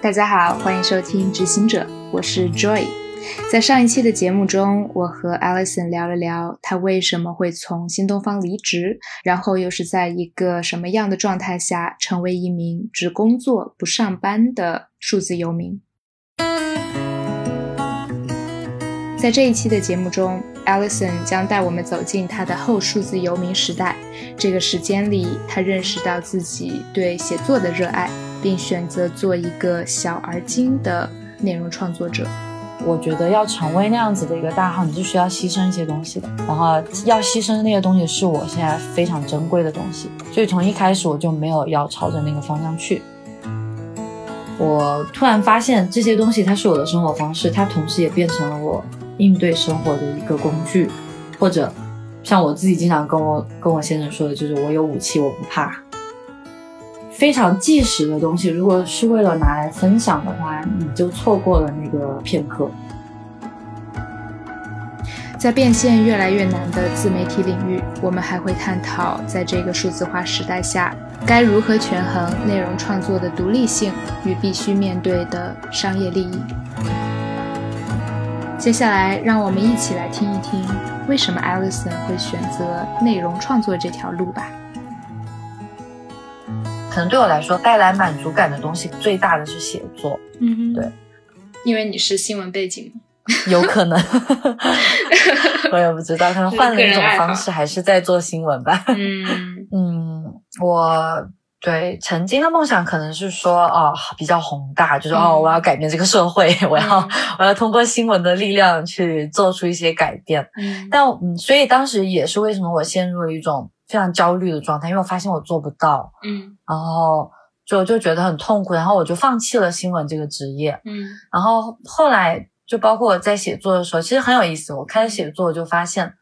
大家好，欢迎收听《执行者》，我是 Joy。在上一期的节目中，我和 Alison 聊了聊他为什么会从新东方离职，然后又是在一个什么样的状态下成为一名只工作不上班的数字游民。在这一期的节目中，Alison 将带我们走进他的后数字游民时代。这个时间里，他认识到自己对写作的热爱。并选择做一个小而精的内容创作者。我觉得要成为那样子的一个大号，你是需要牺牲一些东西的。然后要牺牲的那些东西是我现在非常珍贵的东西，所以从一开始我就没有要朝着那个方向去。我突然发现这些东西它是我的生活方式，它同时也变成了我应对生活的一个工具，或者像我自己经常跟我跟我先生说的，就是我有武器，我不怕。非常即时的东西，如果是为了拿来分享的话，你就错过了那个片刻。在变现越来越难的自媒体领域，我们还会探讨在这个数字化时代下，该如何权衡内容创作的独立性与必须面对的商业利益。接下来，让我们一起来听一听，为什么 Alison 会选择内容创作这条路吧。可能对我来说，带来满足感的东西最大的是写作。嗯，对，因为你是新闻背景，有可能，我也不知道，可能换了一种方式，还是在做新闻吧。嗯嗯，我对曾经的梦想可能是说，哦，比较宏大，就是哦，我要改变这个社会，我要我要通过新闻的力量去做出一些改变。嗯，但嗯，所以当时也是为什么我陷入了一种。非常焦虑的状态，因为我发现我做不到，嗯，然后就就觉得很痛苦，然后我就放弃了新闻这个职业，嗯，然后后来就包括我在写作的时候，其实很有意思。我开始写作，就发现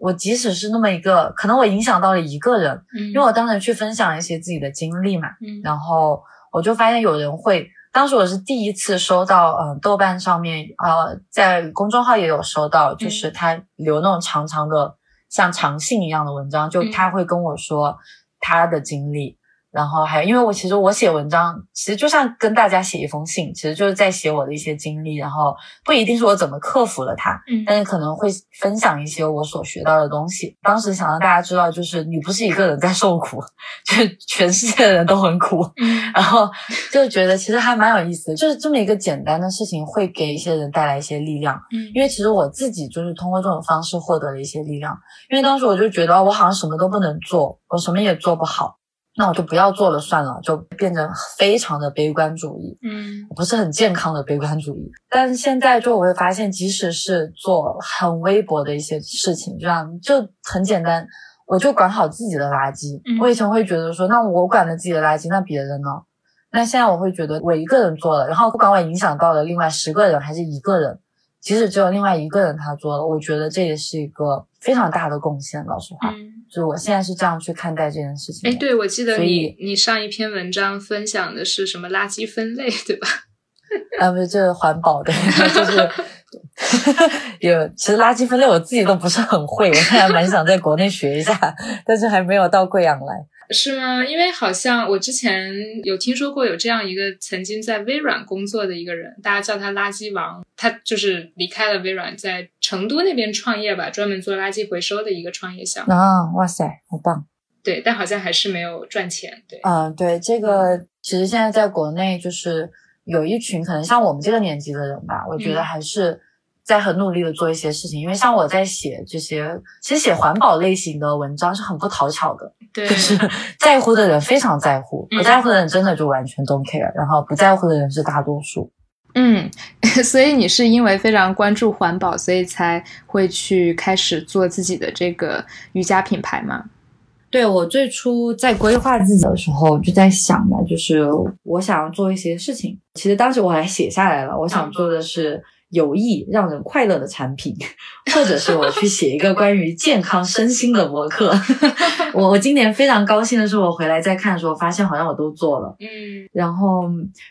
我即使是那么一个，可能我影响到了一个人，嗯，因为我当时去分享一些自己的经历嘛，嗯，然后我就发现有人会，当时我是第一次收到，嗯，豆瓣上面，呃，在公众号也有收到，就是他留那种长长的。像长信一样的文章，就他会跟我说他的经历。然后还有，因为我其实我写文章，其实就像跟大家写一封信，其实就是在写我的一些经历，然后不一定是我怎么克服了它，嗯，但是可能会分享一些我所学到的东西。当时想让大家知道，就是你不是一个人在受苦，就是全世界的人都很苦，嗯，然后就觉得其实还蛮有意思的，就是这么一个简单的事情会给一些人带来一些力量，嗯，因为其实我自己就是通过这种方式获得了一些力量，因为当时我就觉得我好像什么都不能做，我什么也做不好。那我就不要做了算了，就变成非常的悲观主义，嗯，不是很健康的悲观主义。但是现在就我会发现，即使是做很微薄的一些事情，这样就很简单，我就管好自己的垃圾。我以前会觉得说，那我管了自己的垃圾，那别人呢？那现在我会觉得，我一个人做了，然后不管我影响到了另外十个人还是一个人，即使只有另外一个人他做了，我觉得这也是一个非常大的贡献。老实话。就我现在是这样去看待这件事情。哎，对，我记得你你上一篇文章分享的是什么垃圾分类，对吧？啊，不是，这是环保的，就是 有。其实垃圾分类我自己都不是很会，我现在蛮想在国内学一下，但是还没有到贵阳来。是吗？因为好像我之前有听说过有这样一个曾经在微软工作的一个人，大家叫他垃圾王。他就是离开了微软，在成都那边创业吧，专门做垃圾回收的一个创业项目。啊，哇塞，好棒！对，但好像还是没有赚钱。对，嗯，对，这个其实现在在国内就是有一群可能像我们这个年纪的人吧，我觉得还是。在很努力的做一些事情，因为像我在写这些，其实写环保类型的文章是很不讨巧的，对，就是在乎的人非常在乎，不在乎的人真的就完全 don't care，然后不在乎的人是大多数。嗯，所以你是因为非常关注环保，所以才会去开始做自己的这个瑜伽品牌吗？对我最初在规划自己的时候就在想嘛，就是我想要做一些事情，其实当时我还写下来了，我想做的是。有益让人快乐的产品，或者是我去写一个关于健康身心的博客。我 我今年非常高兴的是，我回来再看的时候，发现好像我都做了。嗯，然后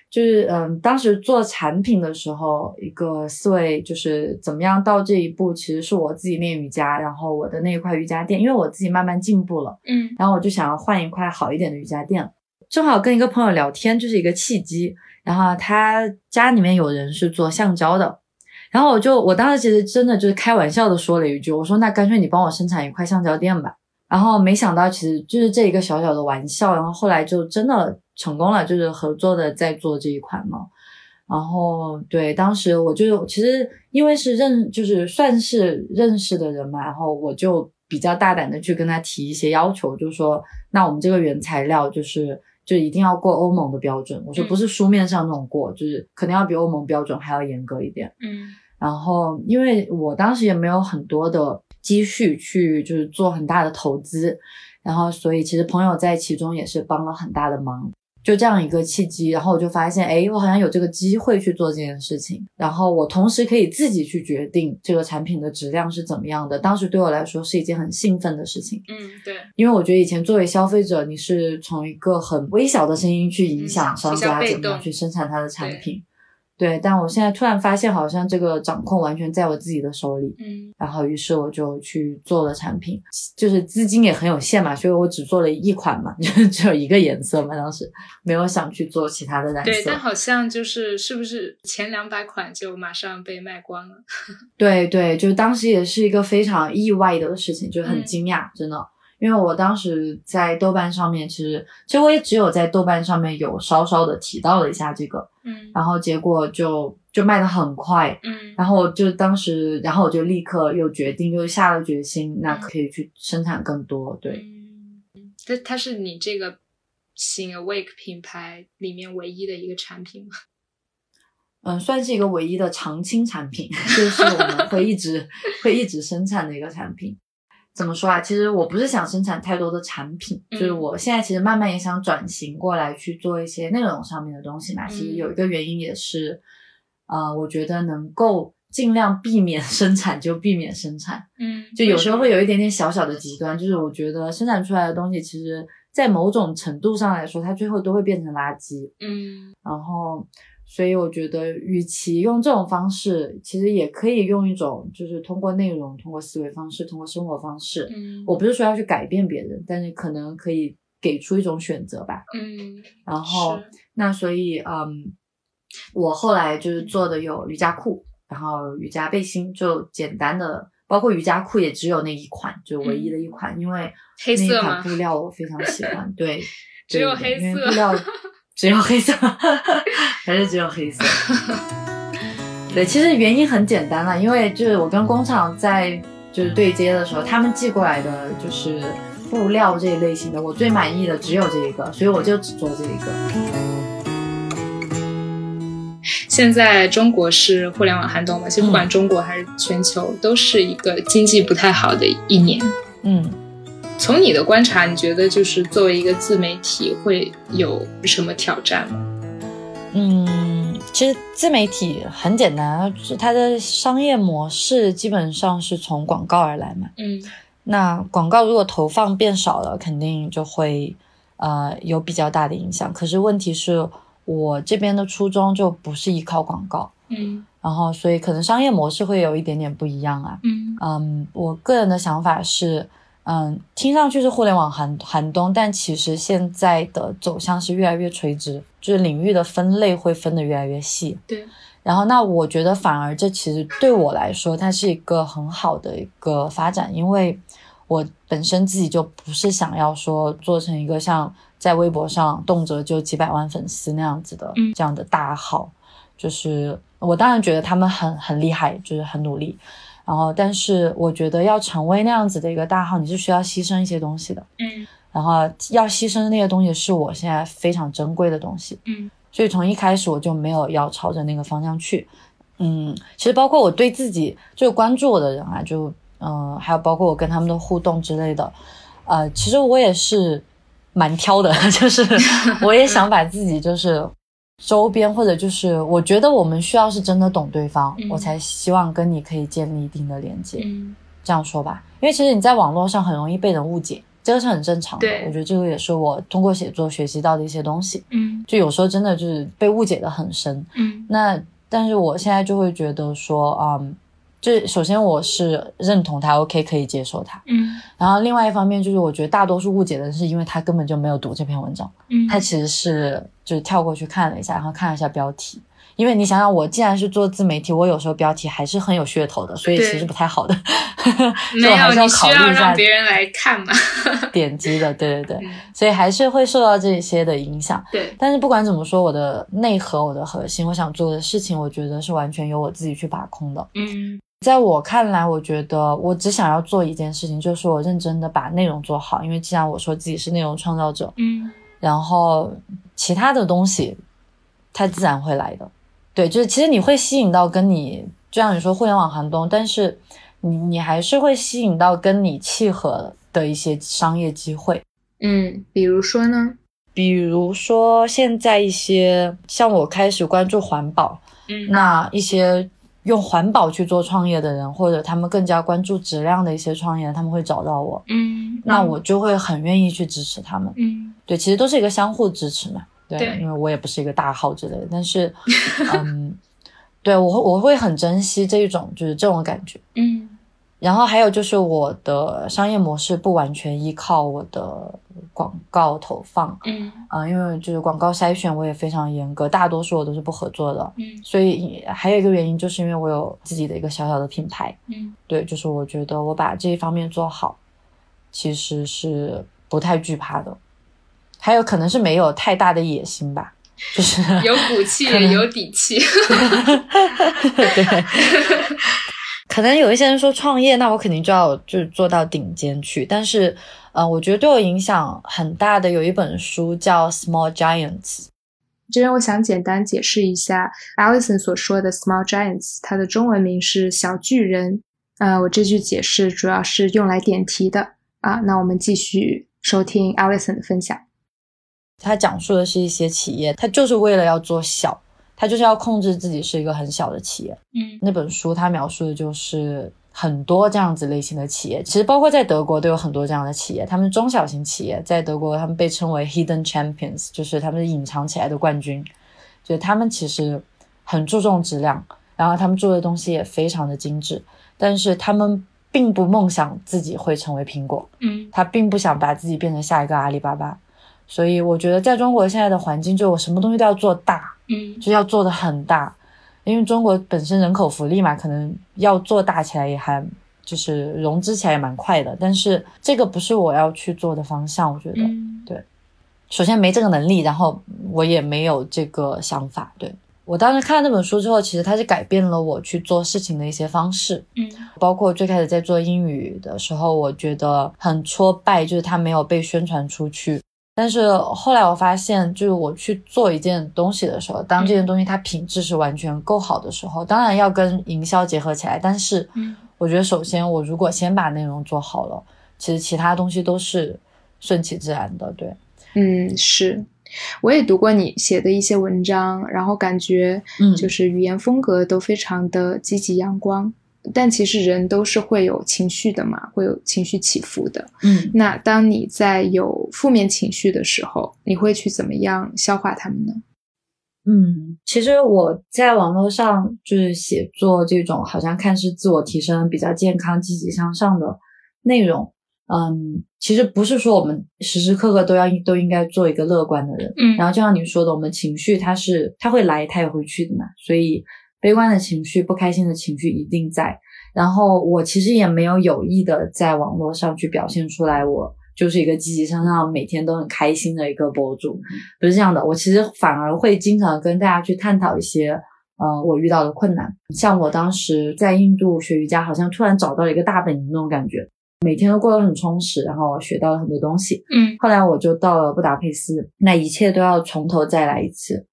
就是嗯，当时做产品的时候，一个思维就是怎么样到这一步，其实是我自己练瑜伽，然后我的那一块瑜伽垫，因为我自己慢慢进步了。嗯，然后我就想要换一块好一点的瑜伽垫。正好跟一个朋友聊天，就是一个契机。然后他家里面有人是做橡胶的，然后我就我当时其实真的就是开玩笑的说了一句，我说那干脆你帮我生产一块橡胶垫吧。然后没想到其实就是这一个小小的玩笑，然后后来就真的成功了，就是合作的在做这一款嘛。然后对，当时我就其实因为是认就是算是认识的人嘛，然后我就比较大胆的去跟他提一些要求，就说那我们这个原材料就是就一定要过欧盟的标准，我说不是书面上那种过，就是肯定要比欧盟标准还要严格一点。嗯然后因为我当时也没有很多的积蓄去就是做很大的投资，然后所以其实朋友在其中也是帮了很大的忙。就这样一个契机，然后我就发现，哎，我好像有这个机会去做这件事情，然后我同时可以自己去决定这个产品的质量是怎么样的。当时对我来说是一件很兴奋的事情，嗯，对，因为我觉得以前作为消费者，你是从一个很微小的声音去影响商家怎么样去生产他的产品。对，但我现在突然发现，好像这个掌控完全在我自己的手里。嗯然后，于是我就去做了产品，就是资金也很有限嘛，所以我只做了一款嘛，就只有一个颜色嘛，当时没有想去做其他的染色。对，但好像就是是不是前两百款就马上被卖光了？对对，就当时也是一个非常意外的事情，就很惊讶，真的。因为我当时在豆瓣上面，其实其实我也只有在豆瓣上面有稍稍的提到了一下这个，嗯然后结果就就卖的很快，嗯然后就当时，然后我就立刻又决定，又下了决心，那可以去生产更多。对，嗯，它它是你这个新 Awake 品牌里面唯一的一个产品吗？嗯，算是一个唯一的常青产品，就是我们会一直会一直生产的一个产品。怎么说啊？其实我不是想生产太多的产品，嗯就是我现在其实慢慢也想转型过来去做一些内容上面的东西嘛。其实嗯有一个原因也是，呃，我觉得能够尽量避免 生产就避免生产。嗯，就有时候会有有一点点小小的极端，就是我觉得生产出来的东西，其实在某种程度上来说，它最后都会变成垃圾。嗯然后，所以我觉得，与其用这种方式，其实也可以用一种，就是通过内容、通过思维方式、通过生活方式。嗯，我不是说要去改变别人，但是可能可以给出一种选择吧。嗯，然后，那所以，嗯，我后来就是做的有瑜伽裤，然后瑜伽背心，就简单的，包括瑜伽裤也只有那一款，就唯一的一款，因为那款布料我非常喜欢，对，只有对黑色因为布料只有黑色，还是只有黑色。对，其实原因很简单了，因为就是我跟工厂在就是对接的时候，他们寄过来的就是布料这一类型的，我最满意的只有这一个，所以我就只做这一个。现在中国是互联网寒冬嘛？其实不管中国还是全球，都是一个经济不太好的一年。嗯。从你的观察，你觉得就是作为一个自媒体会有什么挑战吗？嗯，其实自媒体很简单，就是它的商业模式基本上是从广告而来嘛。嗯那广告如果投放变少了，肯定就会呃有比较大的影响。可是问题是我这边的初衷就不是依靠广告，嗯然后所以可能商业模式会有一点点不一样啊。嗯嗯，我个人的想法是，嗯，听上去是互联网寒寒冬，但其实现在的走向是越来越垂直，就是领域的分类会分得越来越细。对。然后，那我觉得反而这其实对我来说，它是一个很好的一个发展，因为我本身自己就不是想要说做成一个像在微博上动辄就几百万粉丝那样子的、嗯这样的大号。就是我当然觉得他们很很厉害，就是很努力。然后，但是我觉得要成为那样子的一个大号，你是需要牺牲一些东西的。嗯然后要牺牲的那些东西是我现在非常珍贵的东西。嗯所以从一开始我就没有要朝着那个方向去。嗯，其实包括我对自己就关注我的人啊，就嗯、呃还有包括我跟他们的互动之类的，呃，其实我也是蛮挑的，就是我也想把自己就是周边或者就是我觉得我们需要是真的懂对方，嗯我才希望跟你可以建立一定的连接。嗯这样说吧，因为其实你在网络上很容易被人误解，这个是很正常的。对我觉得这个也是我通过写作学习到的一些东西。嗯就有时候真的就是被误解的很深。嗯那但是我现在就会觉得说，嗯，就是首先我是认同他，OK 可以接受他。嗯然后另外一方面就是，我觉得大多数误解的是因为他根本就没有读这篇文章，嗯他其实是就是跳过去看了一下，然后看了一下标题。因为你想想，我既然是做自媒体，我有时候标题还是很有噱头的，所以其实不太好的。没 就我还有，是要你需要考虑一下让别人来看嘛。点击的，对对对，嗯所以还是会受到这些的影响。对，但是不管怎么说，我的内核、我的核心，我想做的事情，我觉得是完全由我自己去把控的。嗯在我看来，我觉得我只想要做一件事情，就是我认真的把内容做好。因为既然我说自己是内容创造者，嗯然后其他的东西它自然会来的。对，就是其实你会吸引到跟你，就像你说互联网寒冬，但是你你还是会吸引到跟你契合的一些商业机会。嗯，比如说呢？比如说，现在一些像我开始关注环保，嗯那一些用环保去做创业的人，或者他们更加关注质量的一些创业人，他们会找到我，嗯，那我就会很愿意去支持他们。嗯对，其实都是一个相互支持嘛。对，对因为我也不是一个大号之类的，但是，嗯，对我会我会很珍惜这一种就是这种感觉。嗯然后还有就是我的商业模式不完全依靠我的广告投放，嗯啊、因为就是广告筛选我也非常严格，大多数我都是不合作的。嗯所以还有一个原因，就是因为我有自己的一个小小的品牌，嗯对，就是我觉得我把这一方面做好，其实是不太惧怕的。还有可能是没有太大的野心吧，就是有骨气，有底气。对，可能有一些人说创业，那我肯定就要就是做到顶尖去。但是，呃，我觉得对我影响很大的有一本书叫《Small Giants》，这边我想简单解释一下 Alison 所说的 “small giants”，它的中文名是小巨人。呃，我这句解释主要是用来点题的啊。那我们继续收听 Alison 的分享。他讲述的是一些企业，他就是为了要做小，它就是要控制自己是一个很小的企业。嗯那本书它描述的就是很多这样子类型的企业，其实包括在德国都有很多这样的企业，他们中小型企业在德国他们被称为 hidden champions，就是他们隐藏起来的冠军，就他们其实很注重质量，然后他们做的东西也非常的精致，但是他们并不梦想自己会成为苹果，嗯他并不想把自己变成下一个阿里巴巴。所以我觉得在中国现在的环境，就我什么东西都要做大，嗯就要做的很大，因为中国本身人口福利嘛，可能要做大起来也还就是融资起来也蛮快的，但是这个不是我要去做的方向，我觉得。嗯首先没这个能力，然后我也没有这个想法。对我当时看了那本书之后，其实它是改变了我去做事情的一些方式，嗯包括最开始在做英语的时候，我觉得很挫败，就是它没有被宣传出去。但是后来我发现，就是我去做一件东西的时候，当这件东西它品质是完全够好的时候，当然要跟营销结合起来。但是嗯我觉得，首先我如果先把内容做好了，其实其他东西都是顺其自然的。对，嗯，是。我也读过你写的一些文章，然后感觉嗯就是语言风格都非常的积极阳光。但其实人都是会有情绪的嘛，会有情绪起伏的。嗯那当你在有负面情绪的时候，你会去怎么样消化它们呢？嗯，其实我在网络上就是写作这种好像看似自我提升、比较健康、积极向上的内容。嗯，其实不是说我们时时刻刻都要都应该做一个乐观的人。嗯然后就像你说的，我们情绪它是它会来，它也会去的嘛。所以悲观的情绪、不开心的情绪一定在。然后我其实也没有有意的在网络上去表现出来，我就是一个积极向上、每天都很开心的一个博主，不是这样的。我其实反而会经常跟大家去探讨一些。呃，我遇到的困难，像我当时在印度学瑜伽，好像突然找到了一个大本营那种感觉，每天都过得很充实，然后学到了很多东西。嗯后来我就到了布达佩斯，那一切都要从头再来一次。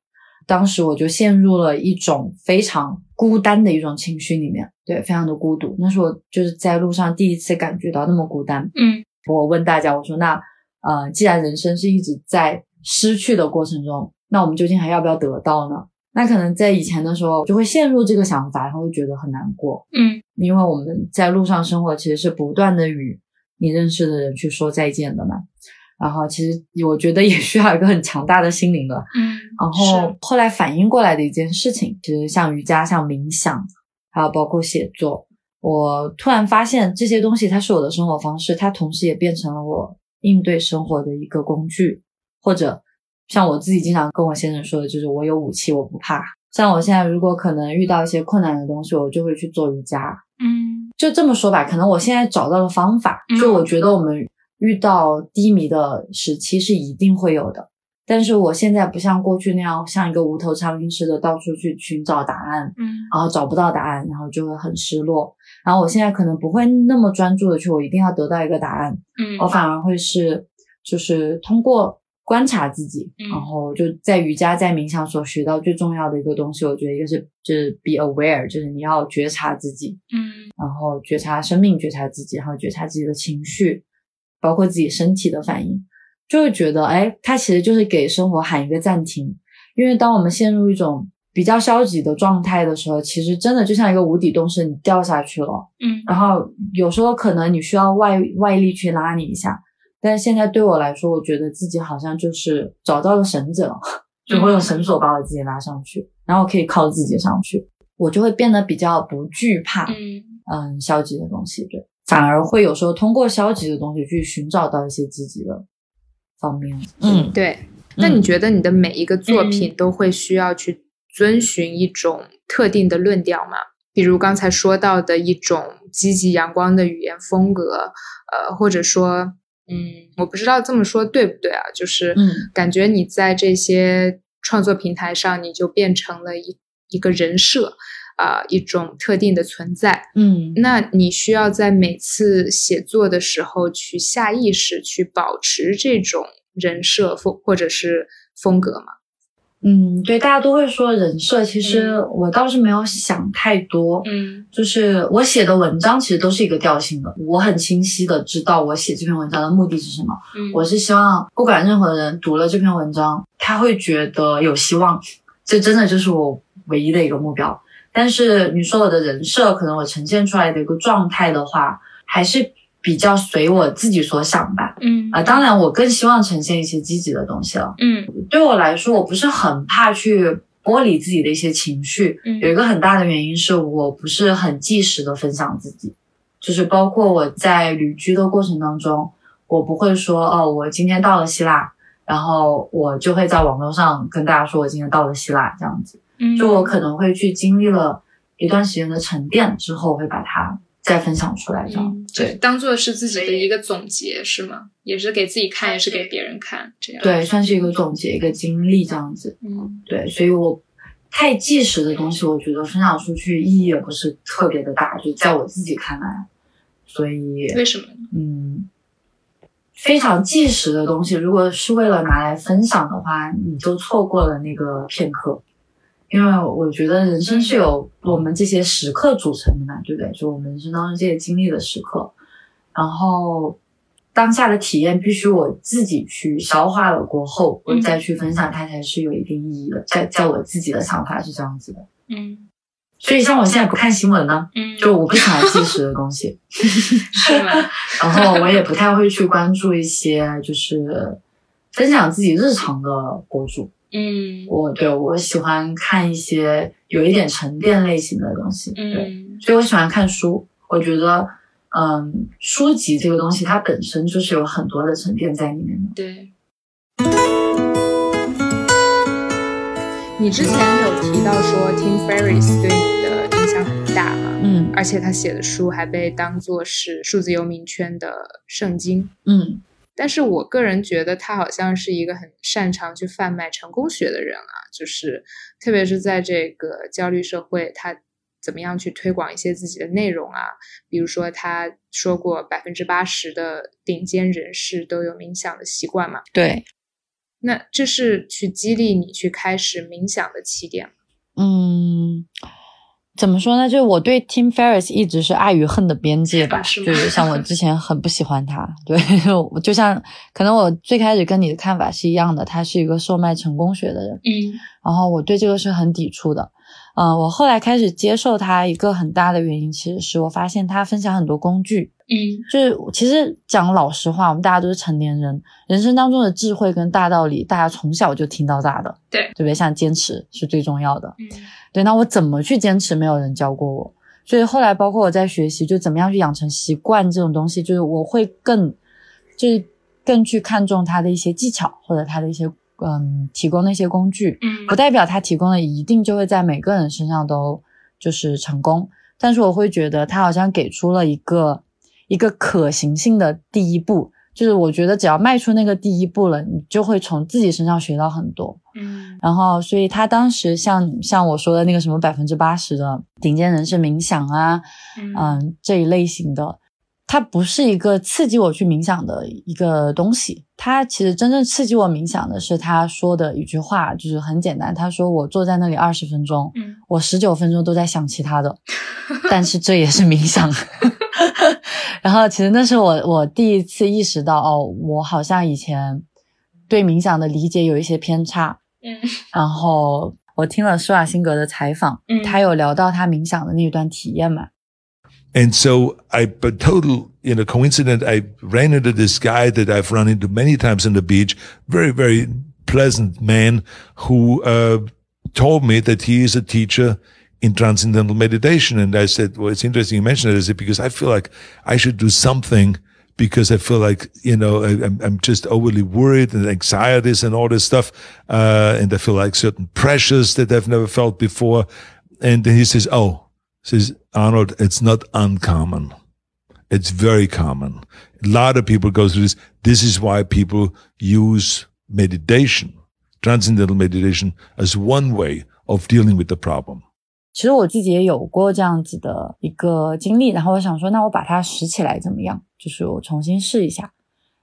当时我就陷入了一种非常孤单的一种情绪里面，对，非常的孤独。那是我就是在路上第一次感觉到那么孤单。嗯我问大家，我说那呃，既然人生是一直在失去的过程中，那我们究竟还要不要得到呢？那可能在以前的时候就会陷入这个想法，然后会觉得很难过。嗯因为我们在路上生活，其实是不断的与你认识的人去说再见的嘛。然后其实我觉得也需要一个很强大的心灵的。嗯，然后后来反应过来的一件事情，其实像瑜伽、像冥想，还有包括写作，我突然发现这些东西它是我的生活方式，它同时也变成了我应对生活的一个工具，或者像我自己经常跟我先生说的，就是我有武器，我不怕。像我现在如果可能遇到一些困难的东西，我就会去做瑜伽。嗯。就这么说吧，可能我现在找到了方法，嗯。就我觉得我们遇到低迷的时期是一定会有的，但是我现在不像过去那样，像一个无头苍蝇似的到处去寻找答案，嗯。然后找不到答案，然后就会很失落。然后我现在可能不会那么专注的去，我一定要得到一个答案，嗯。我反而会是就是通过观察自己，嗯然后就在瑜伽在冥想所学到最重要的一个东西，我觉得一个是就是 be aware，就是你要觉察自己，嗯。然后觉察生命，觉察自己，然后觉察自己的情绪，包括自己身体的反应，就会觉得，哎，它其实就是给生活喊一个暂停。因为当我们陷入一种比较消极的状态的时候，其实真的就像一个无底洞，是你掉下去了。嗯然后有时候可能你需要外外力去拉你一下，但是现在对我来说，我觉得自己好像就是找到了绳子了，就会用绳索把我自己拉上去，然后可以靠自己上去，我就会变得比较不惧怕。嗯嗯，消极的东西，对，反而会有时候通过消极的东西去寻找到一些积极的方面。嗯，对。那你觉得你的每一个作品都会需要去遵循一种特定的论调吗？比如刚才说到的一种积极阳光的语言风格，呃，或者说，嗯，我不知道这么说对不对啊？就是，嗯感觉你在这些创作平台上，你就变成了一一个人设，啊、一种特定的存在。嗯那你需要在每次写作的时候去下意识去保持这种人设风或者是风格吗？嗯，对，大家都会说人设，其实嗯我倒是没有想太多。嗯就是我写的文章其实都是一个调性的，我很清晰的知道我写这篇文章的目的是什么。嗯我是希望不管任何人读了这篇文章，他会觉得有希望，这真的就是我唯一的一个目标。但是你说我的人设，可能我呈现出来的一个状态的话，还是比较随我自己所想吧。嗯。啊、当然我更希望呈现一些积极的东西了。嗯。对我来说，我不是很怕去剥离自己的一些情绪，嗯。有一个很大的原因是我不是很及时的分享自己，就是包括我在旅居的过程当中，我不会说哦，我今天到了希腊，然后我就会在网络上跟大家说我今天到了希腊这样子，嗯，就我可能会去经历了一段时间的沉淀之后，会把它再分享出来这样。嗯，对，当做是自己的一个总结是吗？也是给自己看，也是给别人看，这样。对，算是一个总结，一个经历这样子。嗯对，所以我太即时的东西，我觉得分享出去意义也不是特别的大，就在我自己看来，所以为什么？嗯，非常即时的东西，如果是为了拿来分享的话，你就错过了那个片刻。因为我觉得人生是由我们这些时刻组成的嘛，对不对？就我们人生当中这些经历的时刻，然后当下的体验必须我自己去消化了过后，我再去分享，它才是有一定意义的。在在我自己的想法是这样子的，嗯所以像我现在不看新闻呢，嗯，就我不喜欢即时的东西，是吗？然后我也不太会去关注一些就是分享自己日常的博主。嗯我对我喜欢看一些有一点沉淀类型的东西，对，嗯所以我喜欢看书。我觉得，嗯，书籍这个东西它本身就是有很多的沉淀在里面的。对。你之前有提到说 Tim Ferriss 对你的影响很大嘛？嗯而且他写的书还被当做是数字游民圈的圣经。嗯但是我个人觉得他好像是一个很擅长去贩卖成功学的人啊，就是特别是在这个焦虑社会，他怎么样去推广一些自己的内容啊？比如说他说过，百分之八十的顶尖人士都有冥想的习惯嘛，对，那这是去激励你去开始冥想的起点吗。嗯，怎么说呢？就是我对 Tim Ferriss 一直是爱与恨的边界吧，就是像我之前很不喜欢他，对，我 就像可能我最开始跟你的看法是一样的，他是一个售卖成功学的人，嗯然后我对这个是很抵触的。嗯、我后来开始接受他一个很大的原因，其实是我发现他分享很多工具，嗯就是其实讲老实话，我们大家都是成年人，人生当中的智慧跟大道理，大家从小就听到大的，对对不对？像坚持是最重要的，嗯对。那我怎么去坚持？没有人教过我，所以后来包括我在学习，就怎么样去养成习惯这种东西，就是我会更就是更去看重他的一些技巧或者他的一些嗯提供的一些工具，嗯不代表他提供的一定就会在每个人身上都就是成功，但是我会觉得他好像给出了一个一个可行性的第一步，就是我觉得只要迈出那个第一步了，你就会从自己身上学到很多。嗯然后，所以他当时像像我说的那个什么百分之八十的顶尖人士冥想啊，嗯嗯，这一类型的，它不是一个刺激我去冥想的一个东西。他其实真正刺激我冥想的是他说的一句话，就是很简单，他说我坐在那里二十分钟，嗯我十九分钟都在想其他的，但是这也是冥想。然后其实那是我我第一次意识到，哦，我好像以前对冥想的理解有一些偏差。嗯然后我听了施瓦辛格的采访，嗯他有聊到他冥想的那一段体验嘛，And so I, but total, you know, coincident, I ran into this guy that I've run into many times on the beach, very, very pleasant man who, uh, told me that he is a teacher in transcendental meditation. And I said, well, it's interesting you mentioned it. I said, because I feel like I should do something because I feel like, you know, I, I'm, I'm just overly worried and anxieties and all this stuff. Uh, and I feel like certain pressures that I've never felt before. And then he says, Oh, says Arnold, it's not uncommon. It's very common. A lot of people go through this. This is why people use meditation, transcendental meditation as one way of dealing with the problem. 其实我自己也有过这样子的一个经历，然后我想说，那我把它拾起来怎么样？就是我重新试一下，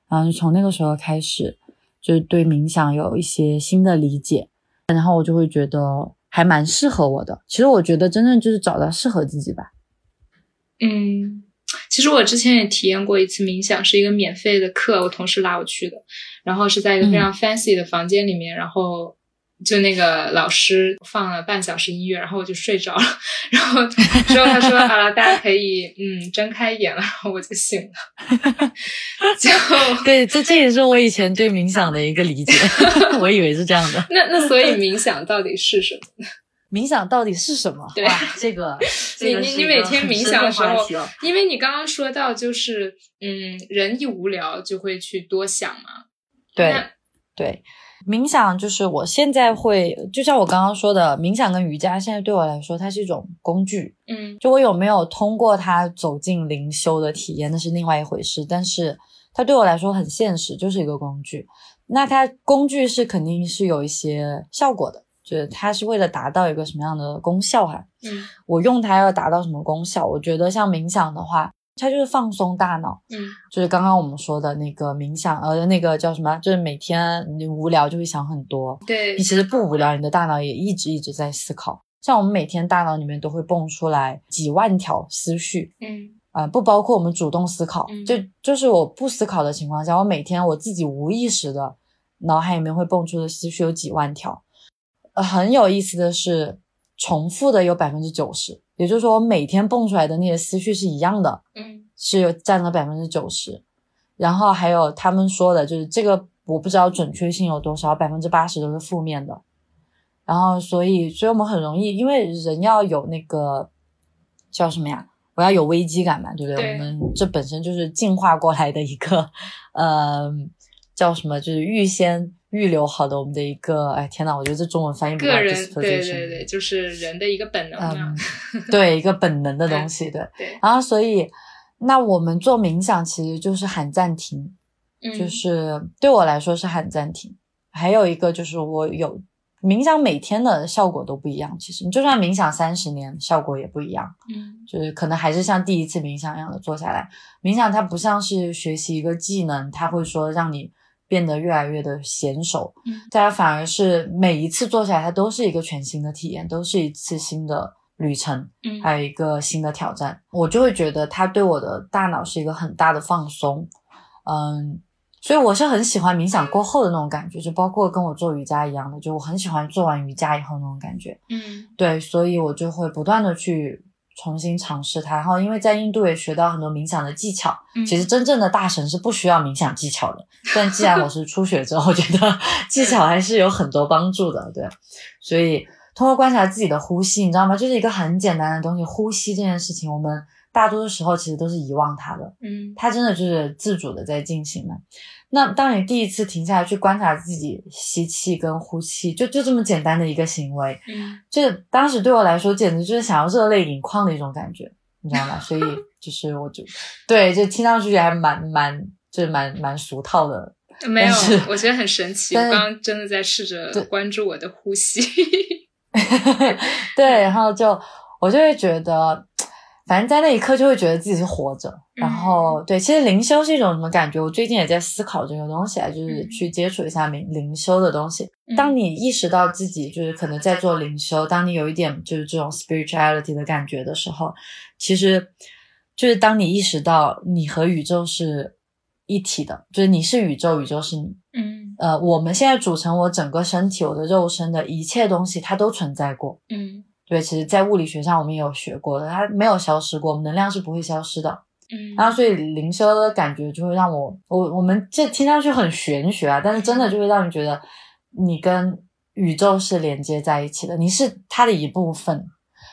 然后就从那个时候开始，就是对冥想有一些新的理解，然后我就会觉得还蛮适合我的。其实我觉得真正就是找到适合自己吧。嗯，其实我之前也体验过一次冥想，是一个免费的课，我同事拉我去的，然后是在一个非常 fancy 的房间里面，然后就那个老师放了半小时音乐，然后我就睡着了，然后之后他说好了，大家可以嗯睁开眼了，然后我就醒了，就 对，这这也是我以前对冥想的一个理解，我以为是这样的。那那所以冥想到底是什么？冥想到底是什么？对哇，这个你你你每天冥想的时候哦，因为你刚刚说到就是嗯，人一无聊就会去多想嘛，对对，冥想就是我现在会，就像我刚刚说的，冥想跟瑜伽现在对我来说，它是一种工具。嗯就我有没有通过它走进灵修的体验，那是另外一回事。但是它对我来说很现实，就是一个工具。那它工具是肯定是有一些效果的，就是它是为了达到一个什么样的功效哈、嗯我用它要达到什么功效？我觉得像冥想的话，它就是放松大脑。嗯就是刚刚我们说的那个冥想，呃，那个叫什么？就是每天你无聊就会想很多，对你其实不无聊，你的大脑也一直一直在思考。像我们每天大脑里面都会蹦出来几万条思绪，嗯啊、不包括我们主动思考，嗯就就是我不思考的情况下，我每天我自己无意识的脑海里面会蹦出的思绪有几万条。呃，很有意思的是，重复的有百分之九十，也就是说，我每天蹦出来的那些思绪是一样的，嗯是有占了百分之九十，然后还有他们说的，就是这个我不知道准确性有多少，百分之八十都是负面的。然后所以，所以我们很容易，因为人要有那个叫什么呀？我要有危机感嘛，对不对？对我们这本身就是进化过来的一个，呃，叫什么？就是预先预留好的我们的一个，哎，天呐，我觉得这中文翻译不到个人对对对，就是人的一个本能嘛嗯，对，一个本能的东西，对。对，然后所以，那我们做冥想其实就是喊暂停，嗯就是对我来说是喊暂停。还有一个就是我有冥想，每天的效果都不一样。其实你就算冥想三十年，效果也不一样。嗯就是可能还是像第一次冥想一样的坐下来。冥想它不像是学习一个技能，它会说让你变得越来越的娴熟。嗯大家反而是每一次做下来，它都是一个全新的体验，都是一次新的旅程。嗯还有一个新的挑战，我就会觉得它对我的大脑是一个很大的放松，嗯，所以我是很喜欢冥想过后的那种感觉，就包括跟我做瑜伽一样的，就我很喜欢做完瑜伽以后那种感觉，嗯对，所以我就会不断的去重新尝试它，然后因为在印度也学到很多冥想的技巧，嗯。其实真正的大神是不需要冥想技巧的，但既然我是初学者，我觉得技巧还是有很多帮助的，对，所以通过观察自己的呼吸，你知道吗？就是一个很简单的东西，呼吸这件事情，我们大多数时候其实都是遗忘它的，嗯。它真的就是自主的在进行的。那当你第一次停下来去观察自己吸气跟呼气，就就这么简单的一个行为，嗯这当时对我来说简直就是想要热泪盈眶的一种感觉，你知道吗？所以 就是我就对，就听上去还蛮蛮就是蛮蛮俗套的，没有，我觉得很神奇。我刚刚真的在试着关注我的呼吸。对，然后就我就会觉得，反正在那一刻就会觉得自己是活着。然后对，其实灵修是一种什么感觉？我最近也在思考这个东西啊，就是嗯去接触一下灵灵修的东西。嗯当你意识到自己就是可能在做灵修，当你有一点就是这种 spirituality 的感觉的时候，其实就是当你意识到你和宇宙是一体的，就是你是宇宙，宇宙是你。嗯呃，我们现在组成我整个身体，我的肉身的一切东西，它都存在过。嗯对，其实，在物理学上我们也有学过的，它没有消失过，我们能量是不会消失的。嗯，然后，所以灵修的感觉就会让我，我我们这听上去很玄学啊，但是真的就会让你觉得你跟宇宙是连接在一起的，你是它的一部分。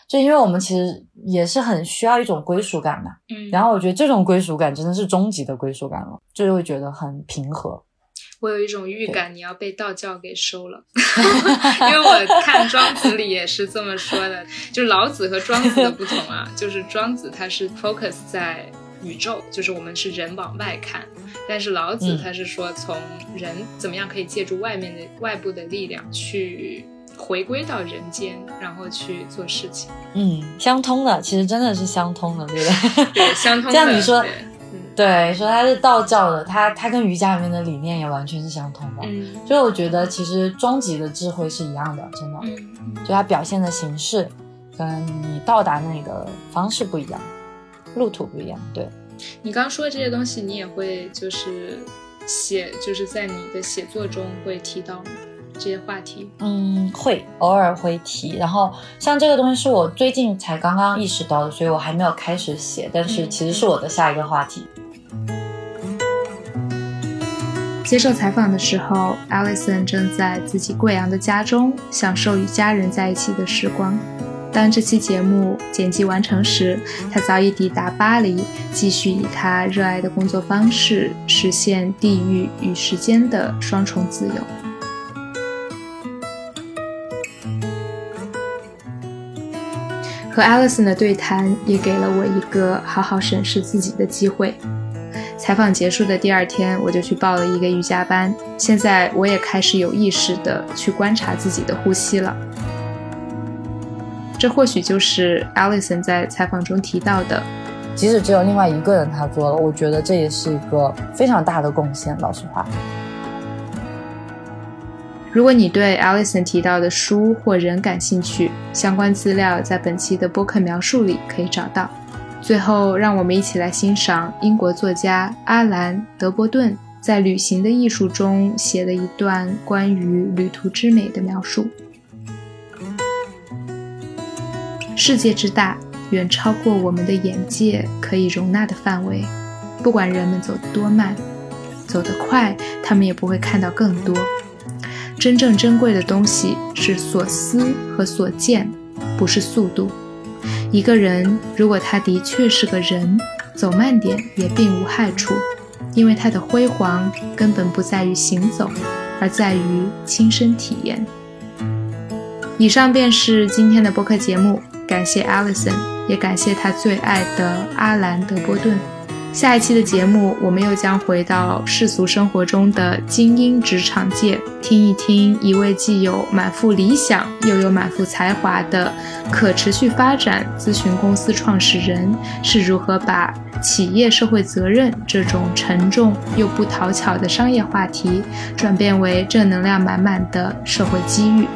就因为我们其实也是很需要一种归属感嘛，嗯，然后我觉得这种归属感真的是终极的归属感了，就会觉得很平和。我有一种预感，你要被道教给收了，因为我看庄子里也是这么说的，就老子和庄子的不同啊，就是庄子他是 focus 在宇宙，就是我们是人往外看，但是老子嗯他是说从人怎么样可以借助外面的外部的力量去回归到人间，然后去做事情，嗯，相通的，其实真的是相通的，对不对？对，相通的。这样你说对说它是道教的，它它跟瑜伽里面的理念也完全是相通的。嗯所以我觉得其实终极的智慧是一样的，真的，嗯就它表现的形式跟你到达那里的方式不一样，路途不一样。对，你刚刚说的这些东西，你也会就是写，就是在你的写作中会提到吗？这些话题？嗯，会偶尔会提。然后像这个东西是我最近才刚刚意识到的，所以我还没有开始写，但是其实是我的下一个话题。接受采访的时候，Alison 正在自己贵阳的家中享受与家人在一起的时光。当这期节目剪辑完成时，他早已抵达巴黎，继续以他热爱的工作方式实现地域与时间的双重自由。和 Alison 的对谈也给了我一个好好审视自己的机会。采访结束的第二天，我就去报了一个瑜伽班。现在我也开始有意识的去观察自己的呼吸了。这或许就是 Alison 在采访中提到的，即使只有另外一个人他做了，我觉得这也是一个非常大的贡献。老实话，如果你对 Alison 提到的书或人感兴趣，相关资料在本期的播客描述里可以找到。最后，让我们一起来欣赏英国作家阿兰·德伯顿在《旅行的艺术》中写的一段关于旅途之美的描述。世界之大，远超过我们的眼界可以容纳的范围。不管人们走得多慢，走得快，他们也不会看到更多。真正珍贵的东西是所思和所见，不是速度。一个人如果他的确是个人，走慢点也并无害处，因为他的辉煌根本不在于行走，而在于亲身体验。以上便是今天的播客节目，感谢 Alison，也感谢他最爱的阿兰·德波顿。下一期的节目，我们又将回到世俗生活中的精英职场界，听一听一位既有满腹理想又有满腹才华的可持续发展咨询公司创始人是如何把企业社会责任这种沉重又不讨巧的商业话题，转变为正能量满满的社会机遇。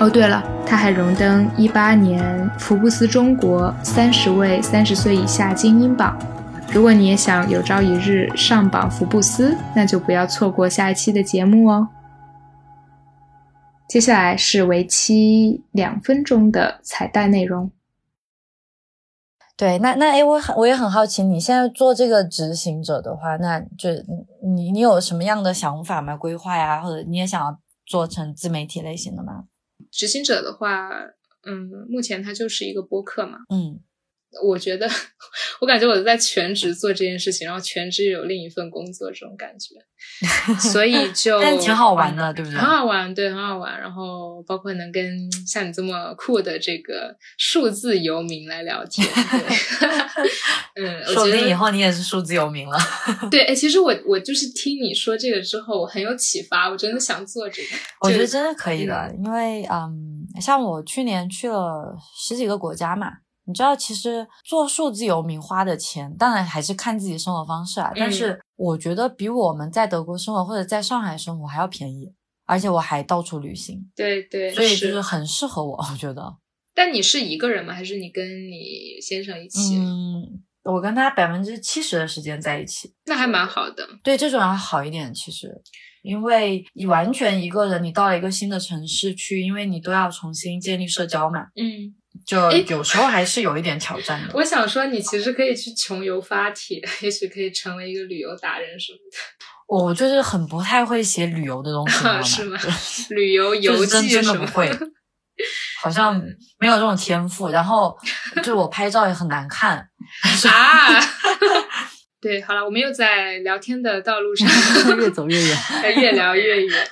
哦，对了，他还荣登一八年福布斯中国三十位三十岁以下精英榜。如果你也想有朝一日上榜福布斯，那就不要错过下一期的节目哦。接下来是为期两分钟的彩蛋内容。对，那那哎，我很我也很好奇，你现在做这个执行者的话，那就你你你有什么样的想法吗？规划呀，或者你也想要做成自媒体类型的吗？执行者的话，嗯，目前它就是一个播客嘛。嗯，我觉得，我感觉我在全职做这件事情，然后全职有另一份工作这种感觉，所以就但挺好玩的，对不对？很好玩，对，很好玩。然后包括能跟像你这么酷的这个数字游民来聊天，对 嗯，我说不觉得定以后你也是数字游民了。对，哎，其实我我就是听你说这个之后，我很有启发，我真的想做这个。我觉得真的可以的，因为嗯，像我去年去了十几个国家嘛，你知道，其实做数字游民花的钱，当然还是看自己生活方式啊，但嗯是我觉得比我们在德国生活或者在上海生活还要便宜，而且我还到处旅行，对对，所以就是很适合我，我觉得。但你是一个人吗？还是你跟你先生一起？嗯，我跟他百分之七十的时间在一起，那还蛮好的。对这种要好一点，其实。因为你完全一个人，你到了一个新的城市去，因为你都要重新建立社交嘛，嗯，就有时候还是有一点挑战的。我想说，你其实可以去穷游发帖，也许可以成为一个旅游达人什么的我就是很不太会写旅游的东西？是吗？旅游游记什么真的不会，好像没有这种天赋。然后就是我拍照也很难看，啊？对，好了，我们又在聊天的道路上越走越远。越聊越远。